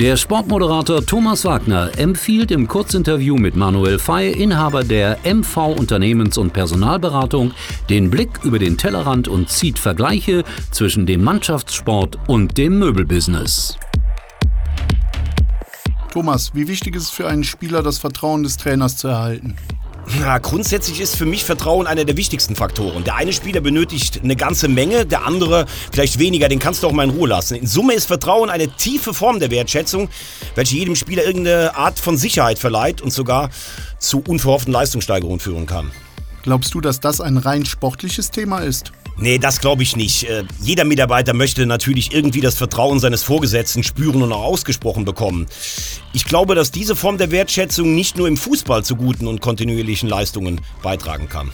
Der Sportmoderator Thomas Wagner empfiehlt im Kurzinterview mit Manuel Fey, Inhaber der MV Unternehmens- und Personalberatung, den Blick über den Tellerrand und zieht Vergleiche zwischen dem Mannschaftssport und dem Möbelbusiness. Thomas, wie wichtig ist es für einen Spieler, das Vertrauen des Trainers zu erhalten? Ja, grundsätzlich ist für mich Vertrauen einer der wichtigsten Faktoren. Der eine Spieler benötigt eine ganze Menge, der andere vielleicht weniger, den kannst du auch mal in Ruhe lassen. In Summe ist Vertrauen eine tiefe Form der Wertschätzung, welche jedem Spieler irgendeine Art von Sicherheit verleiht und sogar zu unverhofften Leistungssteigerungen führen kann. Glaubst du, dass das ein rein sportliches Thema ist? Nee, das glaube ich nicht. Äh, jeder Mitarbeiter möchte natürlich irgendwie das Vertrauen seines Vorgesetzten spüren und auch ausgesprochen bekommen. Ich glaube, dass diese Form der Wertschätzung nicht nur im Fußball zu guten und kontinuierlichen Leistungen beitragen kann.